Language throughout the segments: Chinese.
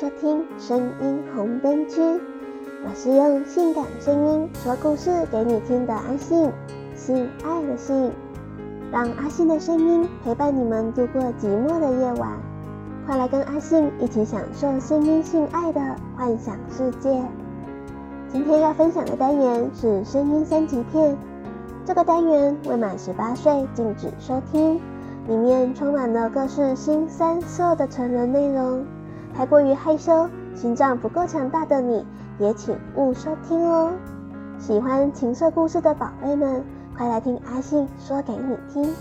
收听声音红灯区，我是用性感声音说故事给你听的阿信，性爱的性，让阿信的声音陪伴你们度过寂寞的夜晚，快来跟阿信一起享受声音性爱的幻想世界。今天要分享的单元是声音三级片，这个单元未满十八岁禁止收听。里面充满了各式新三色的成人内容，太过于害羞、心脏不够强大的你也请勿收听哦。喜欢情色故事的宝贝们，快来听阿信说给你听。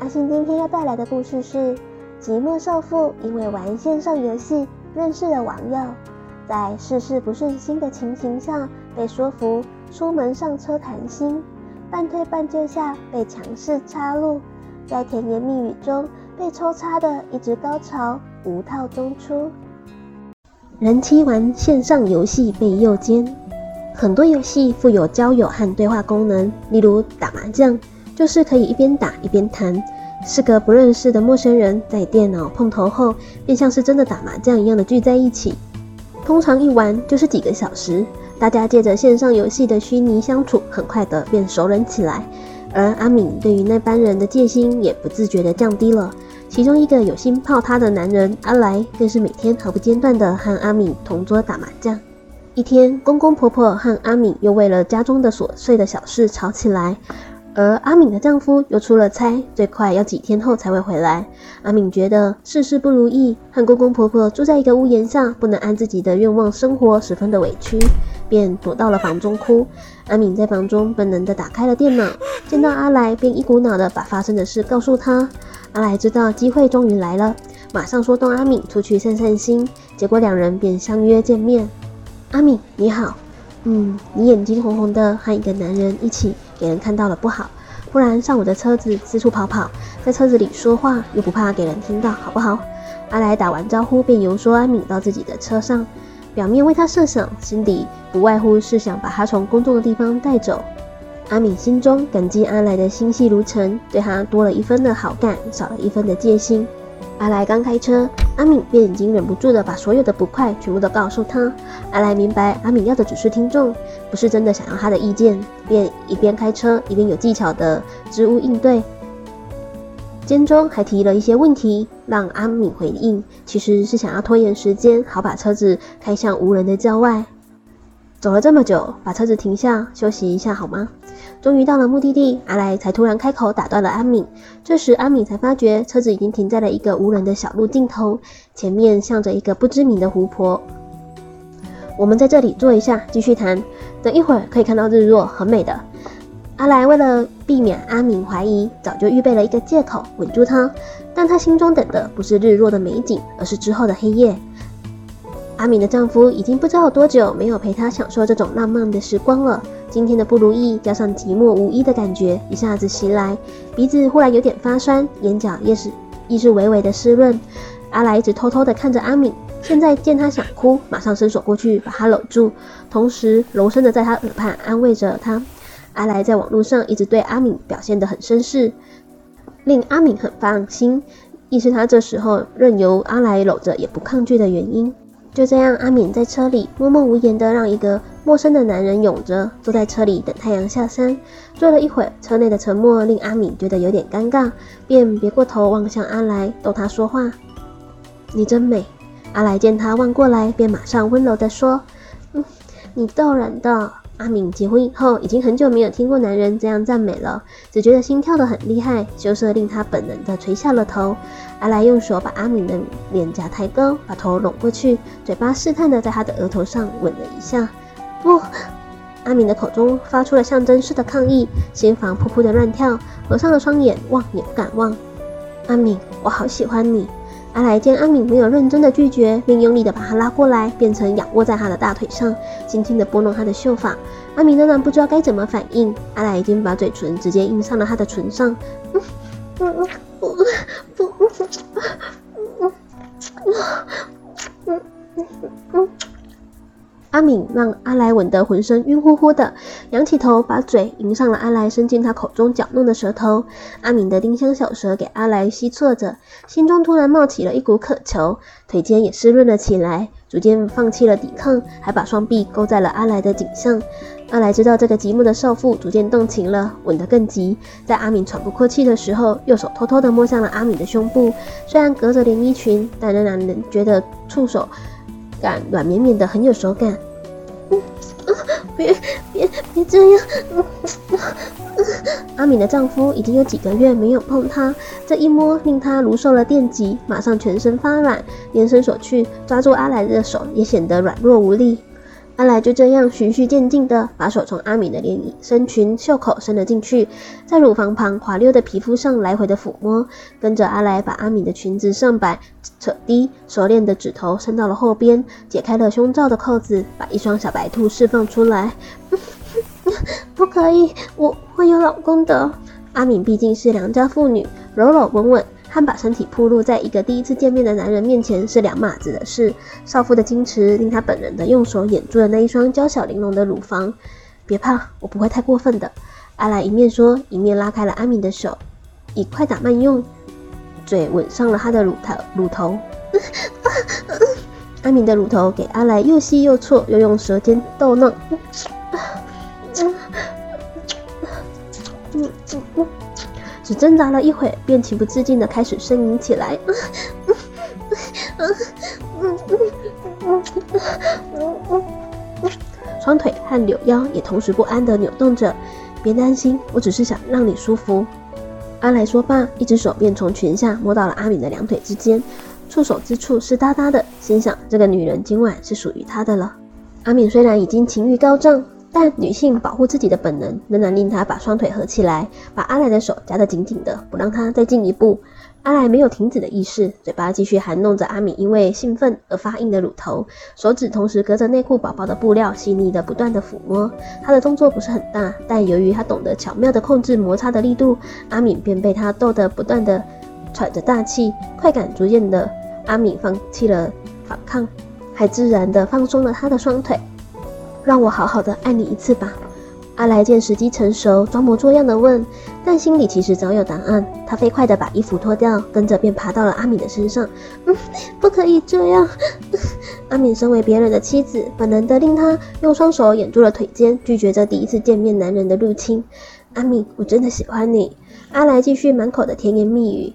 阿信今天要带来的故事是：寂寞少妇因为玩线上游戏认识了网友，在事事不顺心的情形下被说服出门上车谈心，半推半就下被强势插入。在甜言蜜语中被抽插的一直高潮，无套中出。人妻玩线上游戏被诱奸，很多游戏富有交友和对话功能，例如打麻将，就是可以一边打一边谈。四个不认识的陌生人在电脑碰头后，便像是真的打麻将一样的聚在一起。通常一玩就是几个小时，大家借着线上游戏的虚拟相处，很快的便熟人起来。而阿敏对于那班人的戒心也不自觉地降低了。其中一个有心泡她的男人阿来，更是每天毫不间断地和阿敏同桌打麻将。一天，公公婆婆和阿敏又为了家中的琐碎的小事吵起来，而阿敏的丈夫又出了差，最快要几天后才会回来。阿敏觉得事事不如意，和公公婆婆住在一个屋檐下，不能按自己的愿望生活，十分的委屈。便躲到了房中哭。阿敏在房中本能地打开了电脑，见到阿来，便一股脑的把发生的事告诉他。阿来知道机会终于来了，马上说动阿敏出去散散心。结果两人便相约见面。阿敏你好，嗯，你眼睛红红的，和一个男人一起，给人看到了不好。不然上我的车子四处跑跑，在车子里说话又不怕给人听到，好不好？阿来打完招呼，便游说阿敏到自己的车上。表面为他设想，心底不外乎是想把他从公众的地方带走。阿敏心中感激阿来的心细如尘，对他多了一分的好感，少了一分的戒心。阿来刚开车，阿敏便已经忍不住的把所有的不快全部都告诉他。阿来明白阿敏要的只是听众，不是真的想要他的意见，便一边开车一边有技巧的支吾应对。间中还提了一些问题，让阿敏回应，其实是想要拖延时间，好把车子开向无人的郊外。走了这么久，把车子停下休息一下好吗？终于到了目的地，阿来才突然开口打断了阿敏。这时阿敏才发觉车子已经停在了一个无人的小路尽头，前面向着一个不知名的湖泊。我们在这里坐一下，继续谈。等一会儿可以看到日落，很美的。阿来为了避免阿敏怀疑，早就预备了一个借口稳住她。但她心中等的不是日落的美景，而是之后的黑夜。阿敏的丈夫已经不知道多久没有陪她享受这种浪漫的时光了。今天的不如意加上寂寞无依的感觉一下子袭来，鼻子忽然有点发酸，眼角也是亦是微微的湿润。阿来一直偷偷的看着阿敏，现在见她想哭，马上伸手过去把她搂住，同时柔声的在她耳畔安慰着她。阿来在网络上一直对阿敏表现得很绅士，令阿敏很放心，亦是他这时候任由阿来搂着也不抗拒的原因。就这样，阿敏在车里默默无言地让一个陌生的男人拥着，坐在车里等太阳下山。坐了一会儿，车内的沉默令阿敏觉得有点尴尬，便别过头望向阿来，逗他说话：“你真美。”阿来见他望过来，便马上温柔的说：“嗯，你逗人的。”阿敏结婚以后，已经很久没有听过男人这样赞美了，只觉得心跳得很厉害，羞涩令她本能的垂下了头。阿来用手把阿敏的脸颊抬高，把头拢过去，嘴巴试探地在她的额头上吻了一下。不，阿敏的口中发出了象征式的抗议，心房扑扑地乱跳，合上了双眼，望也不敢望。阿敏，我好喜欢你。阿来见阿敏没有认真的拒绝，便用力的把她拉过来，变成仰卧在她的大腿上，轻轻的拨弄她的秀发。阿敏仍然不知道该怎么反应，阿来已经把嘴唇直接印上了她的唇上。嗯嗯嗯不不不嗯嗯嗯嗯嗯。阿敏让阿来吻得浑身晕乎乎的，仰起头，把嘴迎上了阿来伸进他口中搅弄的舌头。阿敏的丁香小舌给阿来吸啜着，心中突然冒起了一股渴求，腿间也湿润了起来，逐渐放弃了抵抗，还把双臂勾在了阿来的颈项。阿来知道这个寂寞的少妇逐渐动情了，吻得更急。在阿敏喘不过气的时候，右手偷偷地摸向了阿敏的胸部，虽然隔着连衣裙，但仍然能觉得触手感软绵绵的，很有手感。嗯啊，别别别这样！嗯嗯、阿敏的丈夫已经有几个月没有碰她，这一摸令她如受了电击，马上全身发软，连伸手去抓住阿来的手也显得软弱无力。阿来就这样循序渐进地把手从阿敏的连衣身裙袖口伸了进去，在乳房旁滑溜的皮肤上来回的抚摸，跟着阿来把阿敏的裙子上摆扯低，熟练的指头伸到了后边，解开了胸罩的扣子，把一双小白兔释放出来。不可以，我会有老公的。阿敏毕竟是良家妇女，柔柔稳稳。和把身体暴露在一个第一次见面的男人面前是两码子的事。少妇的矜持令她本人的用手掩住了那一双娇小玲珑的乳房。别怕，我不会太过分的。阿来一面说，一面拉开了阿敏的手，以快打慢用，嘴吻上了她的乳头。乳头。阿敏的乳头给阿来又吸又啜，又用舌尖逗弄。只挣扎了一会，便情不自禁地开始呻吟起来。双腿和柳腰也同时不安地扭动着。别担心，我只是想让你舒服。阿来说罢，一只手便从裙下摸到了阿敏的两腿之间，触手之处湿哒哒的，心想这个女人今晚是属于他的了。阿敏虽然已经情欲高涨。但女性保护自己的本能仍然令她把双腿合起来，把阿来的手夹得紧紧的，不让他再进一步。阿来没有停止的意识，嘴巴继续含弄着阿敏因为兴奋而发硬的乳头，手指同时隔着内裤薄薄的布料，细腻的不断的抚摸。他的动作不是很大，但由于他懂得巧妙的控制摩擦的力度，阿敏便被他逗得不断的喘着大气，快感逐渐的，阿敏放弃了反抗，还自然的放松了他的双腿。让我好好的爱你一次吧。阿来见时机成熟，装模作样的问，但心里其实早有答案。他飞快的把衣服脱掉，跟着便爬到了阿敏的身上。嗯，不可以这样。阿敏身为别人的妻子，本能的令他用双手掩住了腿间，拒绝这第一次见面男人的入侵。阿敏，我真的喜欢你。阿来继续满口的甜言蜜语。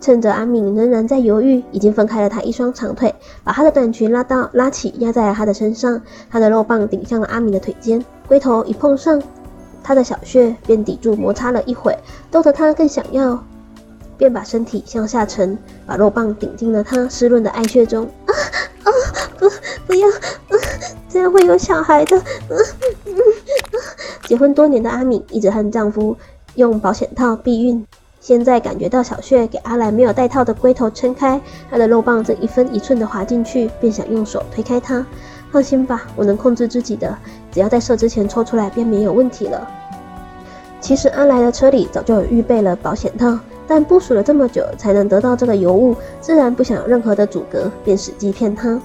趁着阿敏仍然在犹豫，已经分开了她一双长腿，把她的短裙拉到拉起，压在了她的身上。她的肉棒顶向了阿敏的腿间，龟头一碰上，她的小穴便抵住摩擦了一会，逗得她更想要，便把身体向下沉，把肉棒顶进了她湿润的爱穴中。啊啊！不不要，啊，这样会有小孩的。啊啊啊，结婚多年的阿敏一直和丈夫用保险套避孕。现在感觉到小穴给阿莱没有带套的龟头撑开，他的肉棒正一分一寸的滑进去，便想用手推开它。放心吧，我能控制自己的，只要在射之前抽出来便没有问题了。其实阿来的车里早就有预备了保险套。但部署了这么久才能得到这个尤物，自然不想有任何的阻隔，便使计骗他。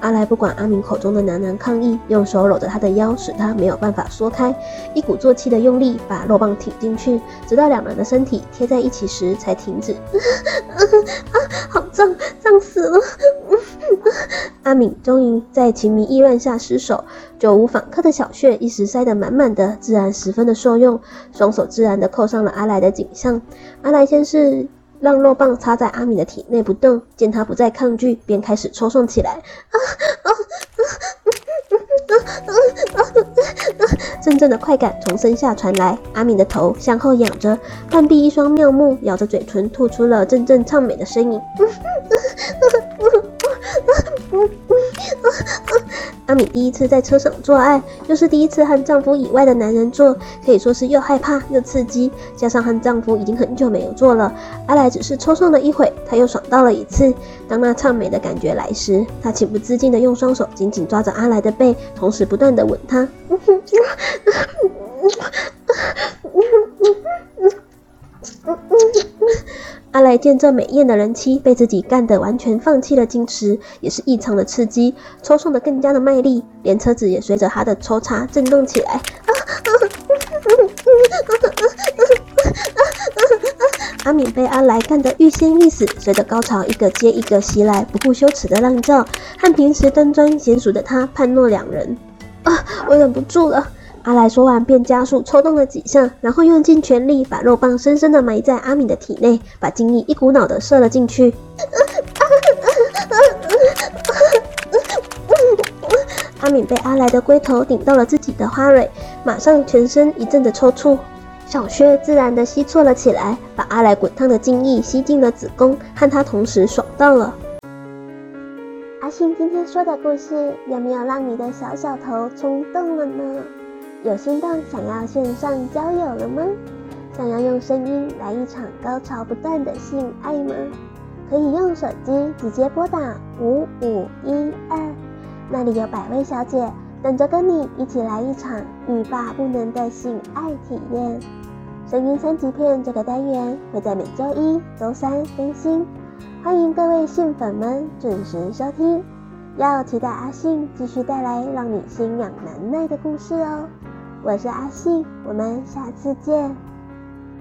阿来不管阿明口中的喃喃抗议，用手搂着他的腰，使他没有办法缩开，一鼓作气的用力把肉棒挺进去，直到两人的身体贴在一起时才停止。啊，啊，好脏，脏死了！阿敏终于在情迷意乱下失手，久无访客的小穴一时塞得满满的，自然十分的受用，双手自然的扣上了阿来的颈项。阿来先是让肉棒插在阿敏的体内不动，见他不再抗拒，便开始抽送起来。啊啊阵阵的快感从身下传来，阿敏的头向后仰着，半闭一双妙目，咬着嘴唇，吐出了阵阵畅美的声音。阿敏第一次在车上做爱，又是第一次和丈夫以外的男人做，可以说是又害怕又刺激。加上和丈夫已经很久没有做了，阿来只是抽送了一会，他又爽到了一次。当那畅美的感觉来时，她情不自禁地用双手紧紧抓着阿来的背，同时不断地吻他。阿来见这美艳的人妻被自己干得完全放弃了矜持，也是异常的刺激，抽送得更加的卖力，连车子也随着他的抽插震动起来。阿敏被阿来干得欲仙欲死，随着高潮一个接一个袭来，不顾羞耻的浪叫，和平时端庄娴熟的他判若两人。啊，我忍不住了。阿来说完，便加速抽动了几下，然后用尽全力把肉棒深深的埋在阿敏的体内，把精液一股脑的射了进去。阿敏被阿来的龟头顶到了自己的花蕊，马上全身一阵的抽搐，小穴自然的吸啜了起来，把阿来滚烫的精液吸进了子宫，和他同时爽到了。阿信今天说的故事，有没有让你的小小头冲动了呢？有心动想要线上交友了吗？想要用声音来一场高潮不断的性爱吗？可以用手机直接拨打五五一二，那里有百位小姐等着跟你一起来一场欲罢不能的性爱体验。声音三级片这个单元会在每周一、周三更新，欢迎各位性粉们准时收听。要期待阿信继续带来让你心痒难耐的故事哦。我是阿信，我们下次见。